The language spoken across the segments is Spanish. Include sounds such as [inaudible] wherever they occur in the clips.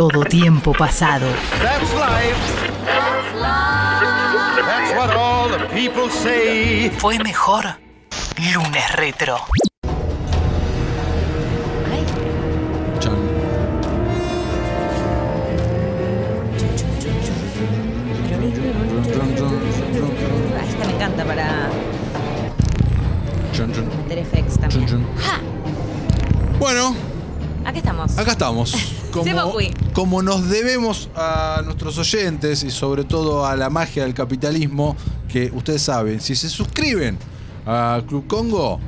todo tiempo pasado. That's life. That's what all the people say. Fue mejor lunes retro. Ah, Esta me encanta para effects también. ¡Ja! Bueno, Aquí estamos. acá estamos. [laughs] Como nos debemos a nuestros oyentes y sobre todo a la magia del capitalismo, que ustedes saben, si se suscriben a Club Congo,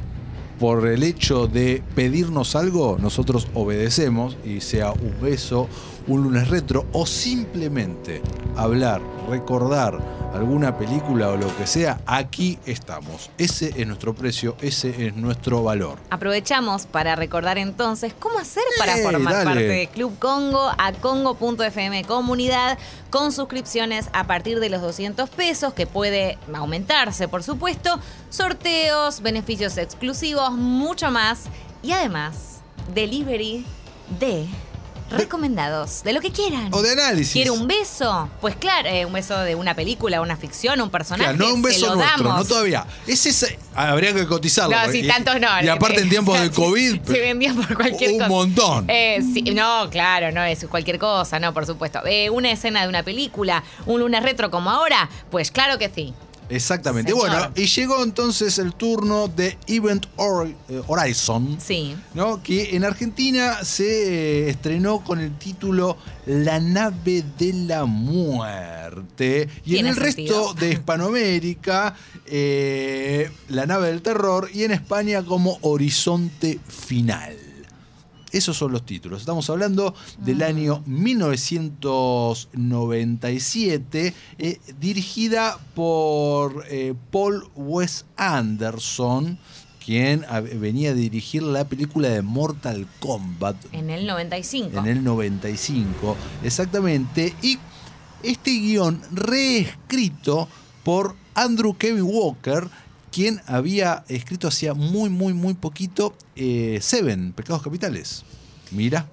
por el hecho de pedirnos algo, nosotros obedecemos y sea un beso, un lunes retro o simplemente hablar, recordar alguna película o lo que sea, aquí estamos. Ese es nuestro precio, ese es nuestro valor. Aprovechamos para recordar entonces cómo hacer para Eh, formar dale. parte de Club Congo a congo.fm comunidad con suscripciones a partir de los 200 pesos que puede aumentarse por supuesto, sorteos, beneficios exclusivos, mucho más y además delivery de recomendados, de lo que quieran. O de análisis. ¿Quiere un beso? Pues claro, eh, un beso de una película, una ficción, un personaje. Claro, no un beso nuestro, damos. no todavía. Ese es, habría que cotizarlo. No, porque- si tantos no. Y aparte en tiempos de [laughs] COVID, Se vendía por cualquier un cosa. montón. Eh, sí, no, claro, no es cualquier cosa, no, por supuesto. Eh, una escena de una película, un lunes retro como ahora, pues claro que sí. Exactamente. Señor. Bueno, y llegó entonces el turno de Event eh, Horizon. Sí. ¿no? Que en Argentina se eh, estrenó con el título La nave de la muerte. Y en el sentido. resto de Hispanoamérica, eh, La nave del terror. Y en España como Horizonte Final. Esos son los títulos. Estamos hablando del Mm. año 1997, eh, dirigida por eh, Paul Wes Anderson, quien ah, venía a dirigir la película de Mortal Kombat En el 95. en el 95, exactamente. Y este guion reescrito por Andrew Kevin Walker, quien había escrito hacía muy, muy, muy poquito eh, Seven, Pecados Capitales. Mira.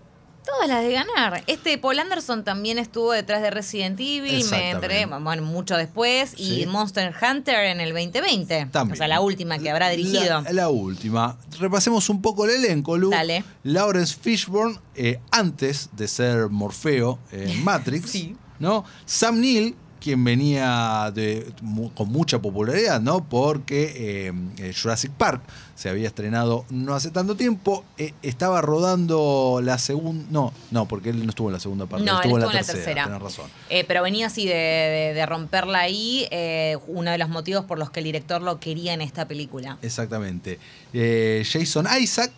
Todas las de ganar. Este Paul Anderson también estuvo detrás de Resident Evil, me enteré, bueno, mucho después, Sí. y Monster Hunter en el 2020. También. O sea, la última que habrá dirigido. La, la última. Repasemos un poco el elenco, Lu. Dale. Lawrence Fishburne, eh, antes de ser Morfeo en Matrix. [laughs] Sí. ¿no? Sam Neill, quien venía de, con mucha popularidad, ¿no? Porque eh, eh, Jurassic Park se había estrenado no hace tanto tiempo. eh, estaba rodando la segunda. No, no, porque él no estuvo en la segunda parte. No, él estuvo, estuvo en la tercera. Tenés razón. Eh, pero venía así de, de- de romperla ahí, uno de los motivos por los que el director lo quería en esta película. Exactamente. Jason Isaac,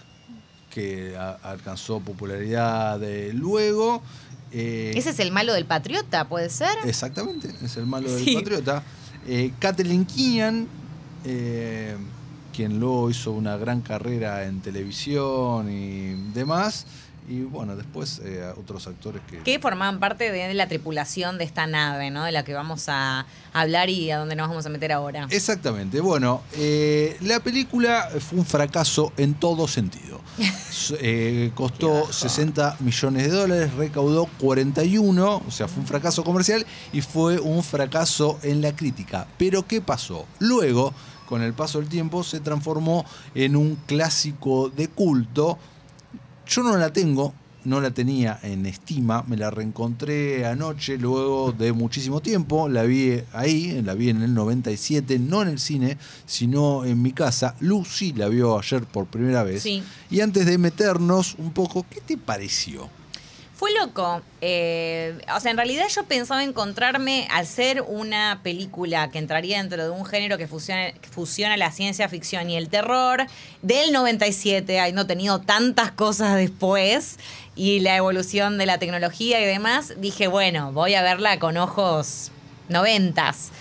que a- alcanzó popularidad de luego. Eh, Ese es el malo del Patriota, ¿puede ser? Exactamente, es el malo del. Patriota. Eh, Kathleen Keenan, eh, quien luego hizo una gran carrera en televisión y demás. Y bueno, después eh, otros actores que... Que formaban parte de la tripulación de esta nave, ¿no? De la que vamos a hablar y a donde nos vamos a meter ahora. Exactamente. Bueno, eh, la película fue un fracaso en todo sentido. [laughs] Eh, costó 60 millones de dólares, recaudó 41, o sea, fue un fracaso comercial y fue un fracaso en la crítica. Pero ¿qué pasó? Luego, con el paso del tiempo, se transformó en un clásico de culto. Yo no la tengo, no la tenía en estima, me la reencontré anoche luego de muchísimo tiempo, la vi ahí, la vi en el 97, no en el cine, sino en mi casa. Lucy la vio ayer por primera vez. Sí. Y antes de meternos un poco, ¿qué te pareció? Fue loco. Eh, o sea, en realidad yo pensaba encontrarme, al ser una película que entraría dentro de un género que fusiona, que fusiona la ciencia ficción y el terror, del 97, habiendo tenido tantas cosas después, y la evolución de la tecnología y demás, dije, bueno, voy a verla con ojos noventas.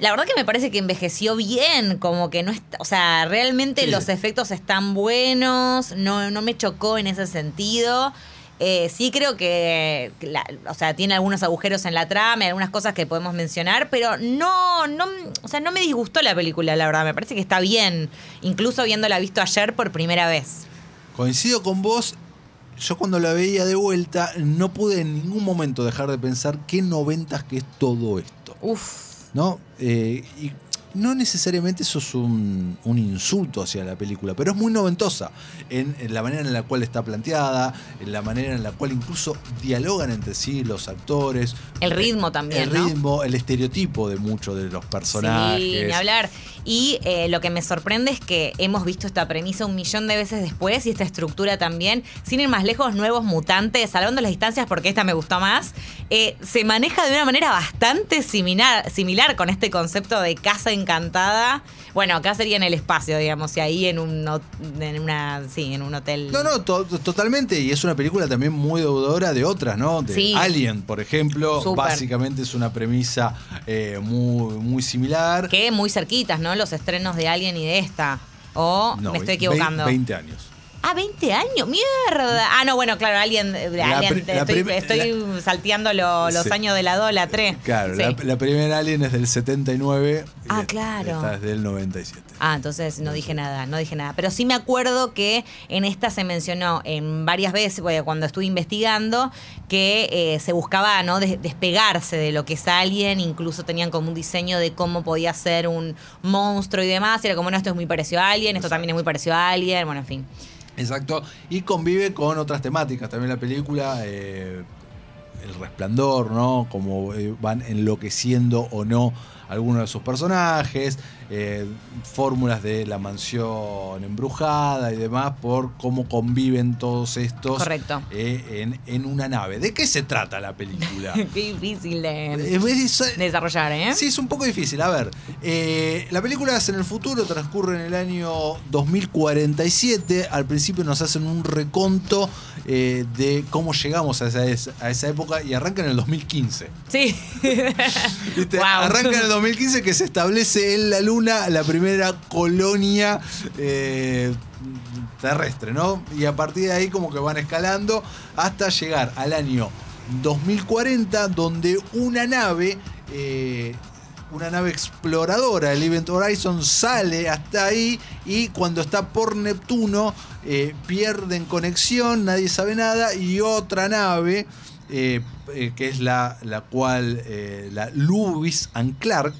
La verdad que me parece que envejeció bien, como que no está, o sea, realmente Sí. los efectos están buenos, no, no me chocó en ese sentido. Eh, sí creo que, la- o sea, tiene algunos agujeros en la trama, y algunas cosas que podemos mencionar, pero no, no, o sea, no me disgustó la película, la verdad. Me parece que está bien, incluso habiéndola visto ayer por primera vez. Coincido con vos yo cuando la veía de vuelta no pude en ningún momento dejar de pensar qué noventas que es todo esto. Uf. ¿no? Eh, y no necesariamente eso es un, un insulto hacia la película, pero es muy noventosa en, en la manera en la cual está planteada, en la manera en la cual incluso dialogan entre sí los actores. El ritmo también, El ¿no? ritmo, el estereotipo de muchos de los personajes. Sí, ni hablar. Y eh, lo que me sorprende es que hemos visto esta premisa un millón de veces después y esta estructura también. Sin ir más lejos, nuevos mutantes, salvando las distancias porque esta me gustó más, eh, se maneja de una manera bastante similar, similar con este concepto de casa encantada. Bueno, acá sería en el espacio, digamos, y ahí en un, en una, sí, en un hotel. No, no, to- totalmente. Y es una película también muy deudora de otras, ¿no? De Sí. Alien, por ejemplo. Básicamente es una premisa eh, muy, muy similar. Que muy cerquitas, ¿no? Los estrenos de Alien y de esta. O No, me estoy equivocando. 20 años. Ah, 20 años, mierda. Ah, no, bueno, claro, alguien, La Alien, la estoy, estoy salteando lo- los Sí. años de la 2, la 3. Claro, Sí. la, la primera Alien es del 79. y Ah, claro. Esta es del 97. Ah, entonces no dije nada, no dije nada. Pero sí me acuerdo que en esta se mencionó en varias veces, cuando estuve investigando, que eh, se buscaba ¿no? Des- despegarse de lo que es Alien, incluso tenían como un diseño de cómo podía ser un monstruo y demás. Y era como, no, esto es muy parecido a Alien, esto también es muy parecido a Alien, bueno, en fin. Exacto. Y convive con otras temáticas. También la película, eh, el resplandor, ¿no? Como eh, van enloqueciendo o no algunos de sus personajes. eh, fórmulas de la mansión embrujada y demás por cómo conviven todos estos Correcto. eh, en, en una nave. ¿De qué se trata la película? [laughs] Qué difícil de Eh, es- desarrollar, ¿eh? Sí, es un poco difícil. A ver, eh, la película es en el futuro, transcurre en el año 2047. Al principio nos hacen un reconto de cómo llegamos a esa, a esa época y arranca en el 2015. Sí. [laughs] [laughs] ¿Viste? Wow. Arranca en el 2015 que se establece en la Luna la primera colonia eh, terrestre, ¿no? Y a partir de ahí como que van escalando hasta llegar al año 2040 donde una nave... eh, una nave exploradora, el Event Horizon, sale hasta ahí y cuando está por Neptuno eh, pierden conexión, nadie sabe nada y otra nave eh, eh, que es la, la cual, eh, la Lewis and Clark,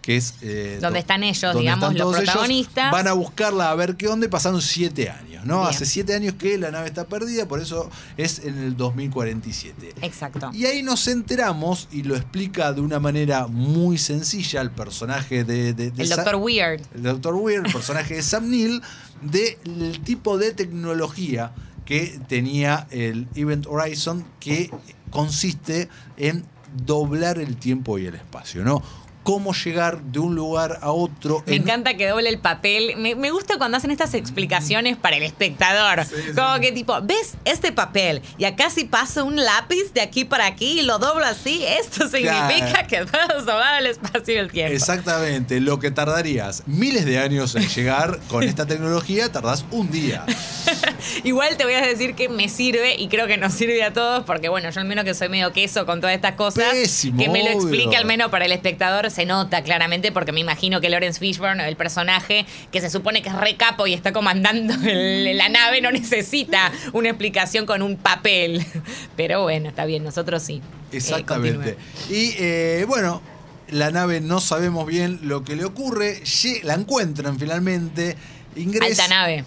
que es... eh, Donde do- están ellos, donde digamos, están los ellos, protagonistas. van a buscarla a ver qué onda y pasaron siete años, ¿no? Bien. Hace siete años que la nave está perdida, por eso es en el 2047. Exacto. Y ahí nos enteramos, y lo explica de una manera muy sencilla el personaje de... de- de El Doctor Weird. el Dr. Weir, el personaje de Sam Neill, del tipo de tecnología que tenía el Event Horizon, que consiste en doblar el tiempo y el espacio, ¿no? Cómo llegar de un lugar a otro. Me en- encanta que doble el papel. Me, me gusta cuando hacen estas explicaciones para el espectador. Sí, sí. Como que tipo, ¿ves este papel? Y acá si paso un lápiz de aquí para aquí y lo doblo así, esto significa Claro. que [laughs] puedo doblar el espacio y el tiempo. Exactamente, lo que tardarías miles de años en llegar con esta tecnología, tardás un día. [laughs] [laughs] Igual te voy a decir que me sirve y creo que nos sirve a todos porque bueno, yo al menos que soy medio queso con todas estas cosas, Pésimo, que me lo explique al menos para el espectador se nota claramente porque me imagino que Lawrence Fishburne, el personaje que se supone que es re capo y está comandando el- la nave, no necesita una explicación con un papel. [laughs] Pero bueno, está bien, nosotros sí. Eh, Exactamente. y eh, bueno, la nave no sabemos bien lo que le ocurre. La encuentran finalmente. Ingresa. Alta nave.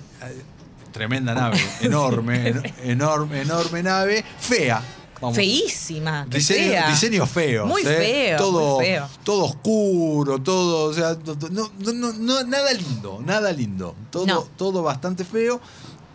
Tremenda nave, [laughs] enorme, [laughs] en- enorme, enorme nave, fea. vamos. Feísima. Diseño, fea. diseño feo. Muy ¿eh? feo, Todo, muy feo. todo oscuro, todo, o sea, no, no- no- no- nada lindo, nada lindo. Todo, todo bastante feo.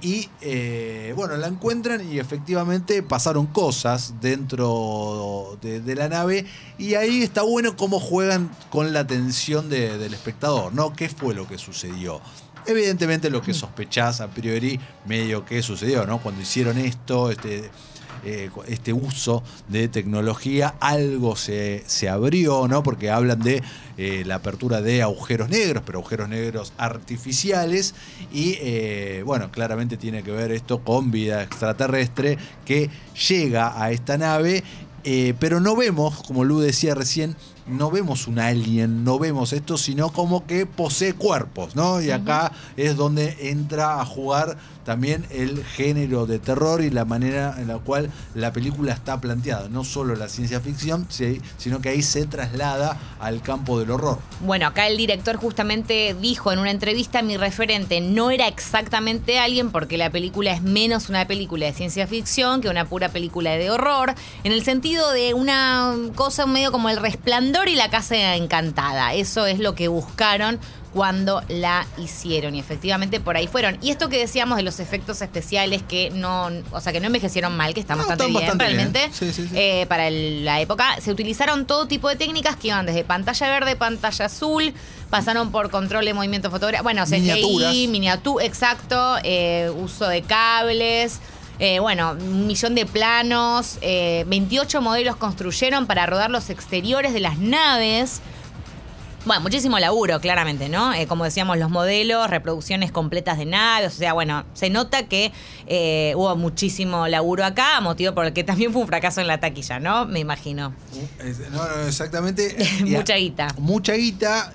Y eh, bueno, la encuentran y efectivamente pasaron cosas dentro de, de la nave. Y ahí está bueno cómo juegan con la atención de- del espectador, ¿no? ¿Qué fue lo que sucedió? Evidentemente lo que sospechás a priori, medio que sucedió, ¿no? Cuando hicieron esto, este, eh, este uso de tecnología, algo se, se abrió, ¿no? Porque hablan de eh, la apertura de agujeros negros, pero agujeros negros artificiales. Y eh, bueno, claramente tiene que ver esto con vida extraterrestre que llega a esta nave. pero no vemos, como Lu decía recién, no vemos un alien, no vemos esto, sino como que posee cuerpos, ¿no? Y acá es donde entra a jugar también el género de terror y la manera en la cual la película está planteada. No solo la ciencia ficción, sí, sino que ahí se traslada al campo del horror. Bueno, acá el director justamente dijo en una entrevista, mi referente no era exactamente alguien porque la película es menos una película de ciencia ficción que una pura película de horror, en el sentido de una cosa medio como el resplandor y la casa encantada. Eso es lo que buscaron cuando la hicieron y efectivamente por ahí fueron. Y esto que decíamos de los efectos especiales que no, o sea, que no envejecieron mal, que están No, bastante están bien bastante bien. realmente, Sí, sí, sí. eh, para el- la época, se utilizaron todo tipo de técnicas que iban desde pantalla verde, pantalla azul, pasaron por control de movimiento fotográfico, bueno. CGI, miniatura, exacto, eh, uso de cables. Eh, bueno, un millón de planos, eh, 28 modelos construyeron para rodar los exteriores de las naves. Bueno, muchísimo laburo, claramente, ¿no? Eh, como decíamos, los modelos, reproducciones completas de naves, o sea, bueno, se nota que eh, hubo muchísimo laburo acá, motivo por el que también fue un fracaso en la taquilla, ¿no? Me imagino. No, no, exactamente. [laughs] Mucha guita. Mucha guita.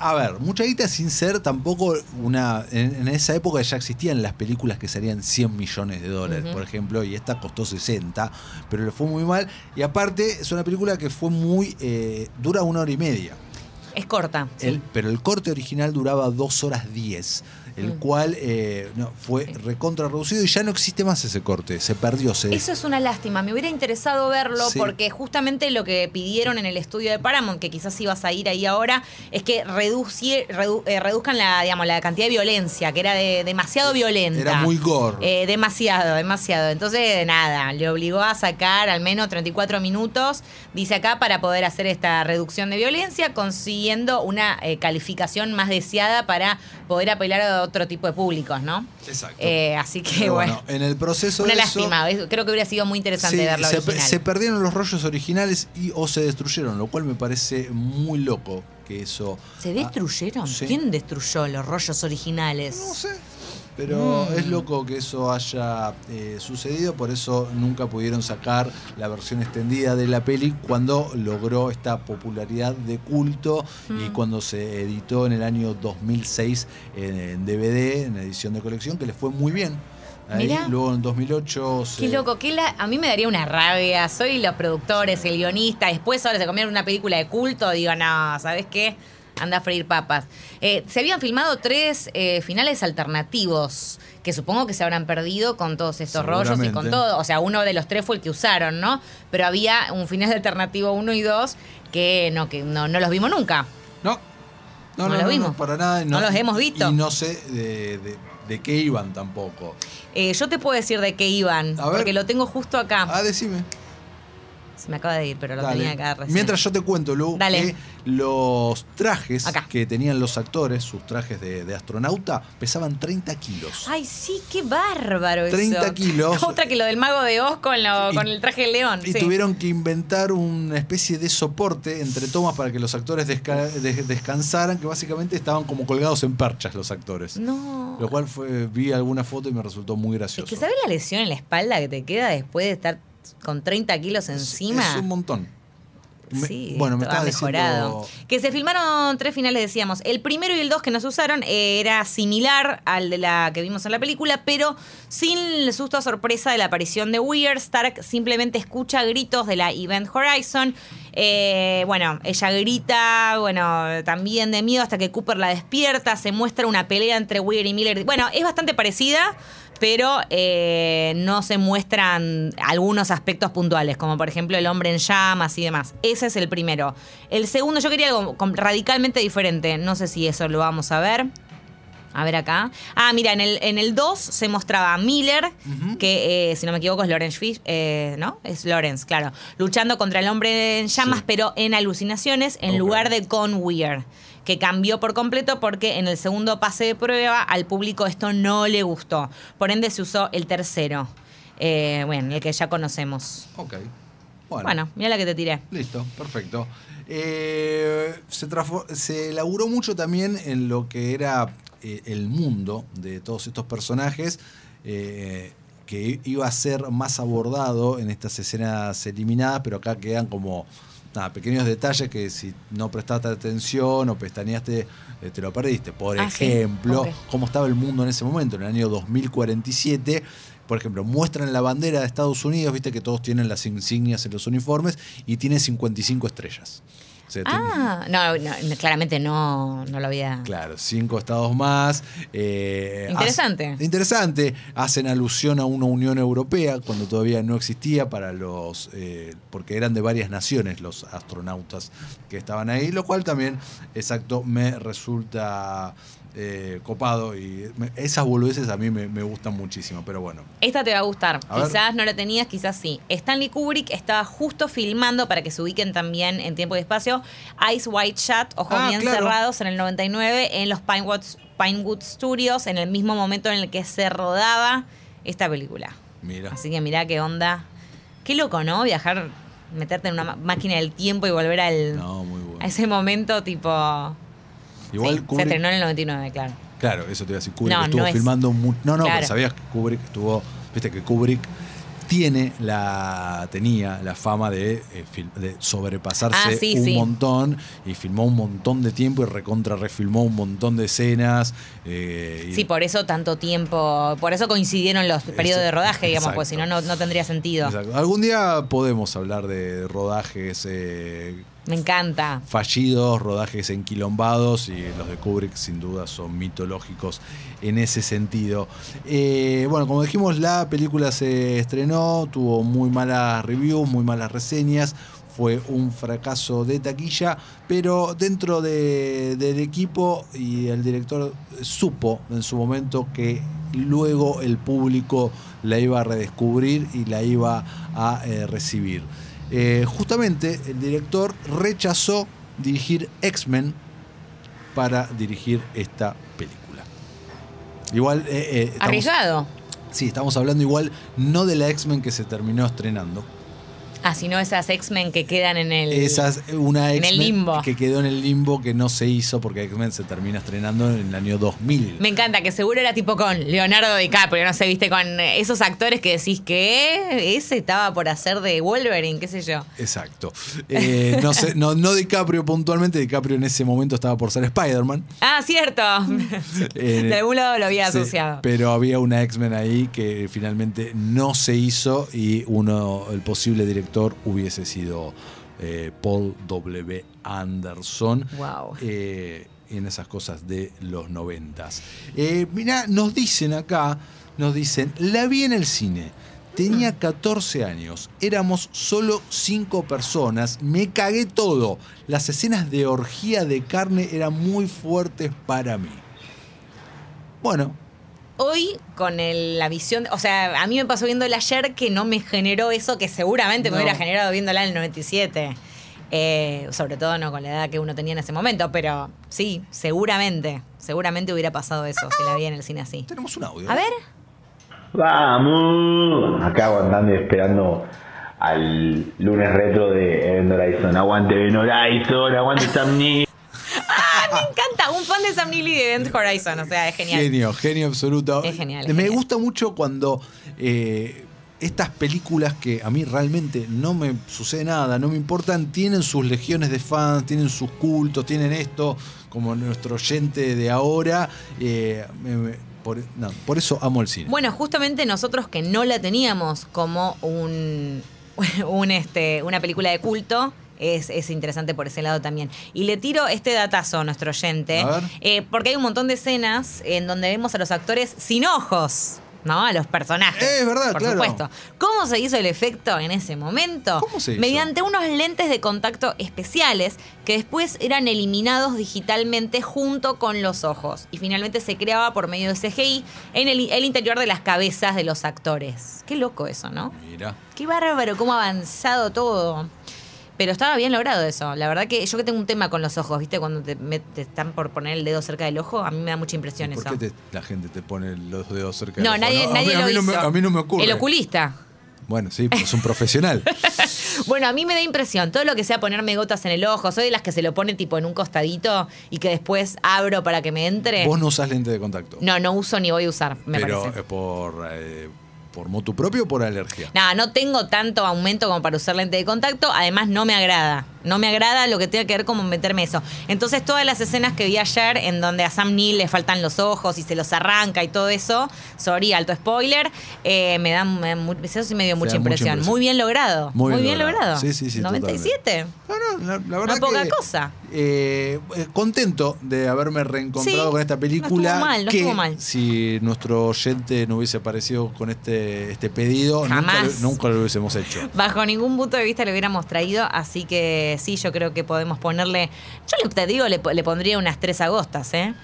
A ver, mucha guita sin ser tampoco una. En, en esa época ya existían las películas que salían 100 millones de dólares, por ejemplo, y esta costó 60, pero le fue muy mal. Y aparte, es una película que fue muy. eh, dura una hora y media. Es corta. sí. Pero el corte original duraba 2 horas 10, el Mm. cual eh, no, fue recontra reducido y ya no existe más ese corte, se perdió. Se, Eso es una lástima. Me hubiera interesado verlo Sí. porque justamente lo que pidieron en el estudio de Paramount, que quizás ibas a ir ahí ahora, es que redu- eh, reduzcan la, digamos, la cantidad de violencia, que era de, demasiado violenta. Era muy gore. Eh, demasiado, demasiado. Entonces, nada, le obligó a sacar al menos 34 minutos, dice acá, para poder hacer esta reducción de violencia, consiguiendo una calificación más deseada para poder apelar a otro tipo de públicos, ¿no? Exacto. Eh, así que, bueno. en el proceso Una de lástima, creo que hubiera sido muy interesante Sí, verlo se, original. se perdieron los rollos originales y o se destruyeron, lo cual me parece muy loco que eso. ¿Se destruyeron? Ah, sí. ¿Quién destruyó los rollos originales? No sé. Pero Mm. es loco que eso haya eh, sucedido, por eso nunca pudieron sacar la versión extendida de la peli cuando logró esta popularidad de culto Mm. y cuando se editó en el año 2006 en, en DVD, en edición de colección, que le fue muy bien. Ahí, luego en 2008 se... Qué loco, qué la- a mí me daría una rabia. Soy los productores, el guionista. Después ahora se comieron una película de culto. Digo, no, ¿sabes qué? Anda a freír papas. Eh, se habían filmado tres eh, finales alternativos que supongo que se habrán perdido con todos estos rollos y con todo. O sea, uno de los tres fue el que usaron, ¿no? Pero había un final alternativo uno y dos que no, que no, no los vimos nunca. No. No, No no, lo no, vimos. no, para nada. No los hemos visto. Y no sé de, de- de qué iban tampoco. Eh, yo te puedo decir de qué iban, A ver. porque lo tengo justo acá. Ah, decime. Se me acaba de ir, pero lo Dale. tenía acá recién. Mientras yo te cuento, Lu, Dale. que los trajes Acá. que tenían los actores, sus trajes de, de astronauta, pesaban 30 kilos. Ay, sí, qué bárbaro eso. 30 kilos. [laughs] Otra que lo del mago de Oz con, lo- Y- con el traje de león. Y sí. tuvieron que inventar una especie de soporte entre tomas para que los actores desca- des- descansaran, que básicamente estaban como colgados en perchas los actores. No. Lo cual fue, vi alguna foto y me resultó muy Es gracioso. que ¿sabes la lesión en la espalda que te queda después de estar con 30 kilos encima? Es un montón. Me- Sí, bueno, me mejorado. diciendo. Que se filmaron tres finales, decíamos. El primero y el dos que nos usaron era similar al de la que vimos en la película, pero sin el susto sorpresa de la aparición de Weir. Stark simplemente escucha gritos de la Event Horizon. Eh, bueno, ella grita, bueno, también de miedo hasta que Cooper la despierta. Se muestra una pelea entre Weir y Miller. Bueno, es bastante parecida pero eh, no se muestran algunos aspectos puntuales, como por ejemplo el hombre en llamas y demás. Ese es el primero. El segundo, yo quería algo radicalmente diferente. No sé si eso lo vamos a ver. A ver acá. Ah, mira, en el, en el 2 se mostraba a Miller, que eh, si no me equivoco es Lawrence Fish, eh, ¿no? Es Lawrence, claro. Luchando contra el hombre en llamas, Sí. pero en alucinaciones, en lugar de con Weir. Que cambió por completo porque en el segundo pase de prueba al público esto no le gustó. Por ende se usó el tercero. Eh, bueno, el que ya conocemos. Ok. Bueno, mira la que te tiré. Listo, perfecto. Eh, se, se elaboró mucho también en lo que era eh, el mundo de todos estos personajes, que iba a ser más abordado en estas escenas eliminadas, pero acá quedan como nada, pequeños detalles que si no prestaste atención o pestañeaste, eh, te lo perdiste. Por Ah, sí. ejemplo, cómo estaba el mundo en ese momento, en el año 2047. Por ejemplo, muestran la bandera de Estados Unidos, viste que todos tienen las insignias en los uniformes y tiene 55 estrellas. Sea, Ah, no, no, claramente no, no lo había. Claro, cinco estados más. eh, Interesante. hace- interesante. Hacen alusión a una Unión Europea cuando todavía no existía para los. eh, porque eran de varias naciones los astronautas que estaban ahí, lo cual también, exacto, me resulta eh, copado. Y me- esas boludeces a mí me, me gustan muchísimo, pero bueno. Esta te va a gustar. A ver. quizás no la tenías, quizás sí. Stanley Kubrick estaba justo filmando, para que se ubiquen también en tiempo y espacio, Eyes Wide Shut, Ojos Ah, Bien claro. Cerrados, en el 99, en los Pinewood, Pinewood Studios, en el mismo momento en el que se rodaba esta película. Mira. Así que mirá qué onda. Qué loco, ¿no? Viajar, meterte en una máquina del tiempo y volver al, No, muy bueno. a ese momento tipo... Igual Sí, se Kubrick- estrenó en el 99, claro. Claro, eso te iba a decir. Kubrick No, estuvo no es- filmando mu- No, no, Claro. pero sabías que Kubrick estuvo. Viste que Kubrick tiene la tenía la fama de, eh, de sobrepasarse Ah, sí, un sí. montón y filmó un montón de tiempo y recontra refilmó un montón de escenas. eh, y- Sí, por eso tanto tiempo, por eso coincidieron los periodos de rodaje, digamos, pues si no, no, no tendría sentido. Exacto. Algún día podemos hablar de rodajes eh, Me encanta. fallidos, rodajes enquilombados y los de Kubrick sin duda son mitológicos en ese sentido. Eh, bueno, como dijimos, la película se estrenó, tuvo muy malas reviews, muy malas reseñas. Fue un fracaso de taquilla, pero dentro de- del equipo y el director supo en su momento que luego el público la iba a redescubrir y la iba a eh, recibir. Eh, justamente el director rechazó dirigir X-Men para dirigir esta película. Igual, eh, eh, estamos- Arriesgado. Sí, estamos hablando igual no de la X-Men que se terminó estrenando. Ah, sino esas X-Men que quedan en el. Esa es una en el X-Men limbo. que quedó en el limbo que no se hizo porque X-Men se termina estrenando en el año 2000. Me encanta, que seguro era tipo con Leonardo DiCaprio, no sé, viste, con esos actores que decís que ese estaba por hacer de Wolverine, qué sé yo. Exacto. Eh, no, sé, no, no DiCaprio puntualmente, DiCaprio en ese momento estaba por ser Spider-Man. Ah, cierto. [laughs] Eh, de algún lado lo había Sí, asociado. pero había una X-Men ahí que finalmente no se hizo y uno, el posible director hubiese sido eh, Paul W. Anderson. Wow. eh, en esas cosas de los noventas. Eh, mirá, nos dicen acá, nos dicen, la vi en el cine. Tenía 14 años, éramos solo 5 personas, me cagué todo. Las escenas de orgía de carne eran muy fuertes para mí. Bueno, Hoy, con el- la visión, o sea, a mí me pasó viéndola ayer que no me generó eso que seguramente No. me hubiera generado viéndola en el 97. Eh, sobre todo no con la edad que uno tenía en ese momento, pero sí, seguramente, seguramente hubiera pasado eso si la vi en el cine así. tenemos un audio. A ver, Vamos. Acá aguantando y esperando al lunes retro de Event Horizon. Aguante Event Horizon, aguante Sam de Sam de Event Horizon, o sea, es genial. Genio, genio absoluto. Es genial, es Me genial. gusta mucho cuando eh, estas películas que a mí realmente no me sucede nada, no me importan, tienen sus legiones de fans, tienen sus cultos, tienen esto, como nuestro oyente de ahora. eh, me- me- por, no, por eso amo el cine. Bueno, justamente nosotros que no la teníamos como un, [laughs] un, este, una película de culto. Es, es interesante por ese lado también. Y le tiro este datazo a nuestro oyente, A ver. eh, porque hay un montón de escenas en donde vemos a los actores sin ojos, ¿no? A los personajes. Es verdad, por claro. supuesto. ¿Cómo se hizo el efecto en ese momento? ¿Cómo se hizo? Mediante unos lentes de contacto especiales que después eran eliminados digitalmente junto con los ojos. Y finalmente se creaba por medio de CGI en el, el interior de las cabezas de los actores. Qué loco eso, ¿no? Mira. Qué bárbaro, cómo ha avanzado todo. Pero estaba bien logrado eso. La verdad que yo que tengo un tema con los ojos, ¿viste? Cuando te, me- te están por poner el dedo cerca del ojo, a mí me da mucha impresión ¿Por eso. qué te- la gente te pone los dedos cerca No, del ojo? nadie, a nadie mí, a lo no me, hizo. a mí no me ocurre. El oculista. Bueno, sí, pues es un profesional. [laughs] Bueno, a mí me da impresión, todo lo que sea ponerme gotas en el ojo, soy de las que se lo pone tipo en un costadito y que después abro para que me entre. Vos no usás lente de contacto. No, no uso ni voy a usar, me pero parece. por, eh, por motu propio o por alergia. Nada, no tengo tanto aumento como para usar lente de contacto, además no me agrada. No me agrada lo que tenga que ver como meterme eso. Entonces, todas las escenas que vi ayer en donde a Sam Neill le faltan los ojos y se los arranca y todo eso, sorry, alto spoiler, eh, me dan, me, eso sí me dio mucha impresión. impresión. Muy bien logrado. Muy Muy, bien bien logrado. logrado. Sí, sí, sí, 97. No, no, la, la verdad poca que, cosa. eh, eh, contento de haberme reencontrado Sí, con esta no película. estuvo mal, no que estuvo mal. si nuestro oyente no hubiese aparecido con este, este pedido, nunca nunca lo hubiésemos hecho. Bajo ningún punto de vista lo hubiéramos traído, así que sí, yo creo que podemos ponerle. Yo le, te digo, le, le pondría unas tres agostas, ¿eh?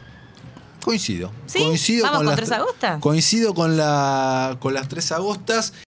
Coincido. ¿Sí? Coincido ¿Vamos con las tres tre- agostas? Coincido con, la, con las tres agostas.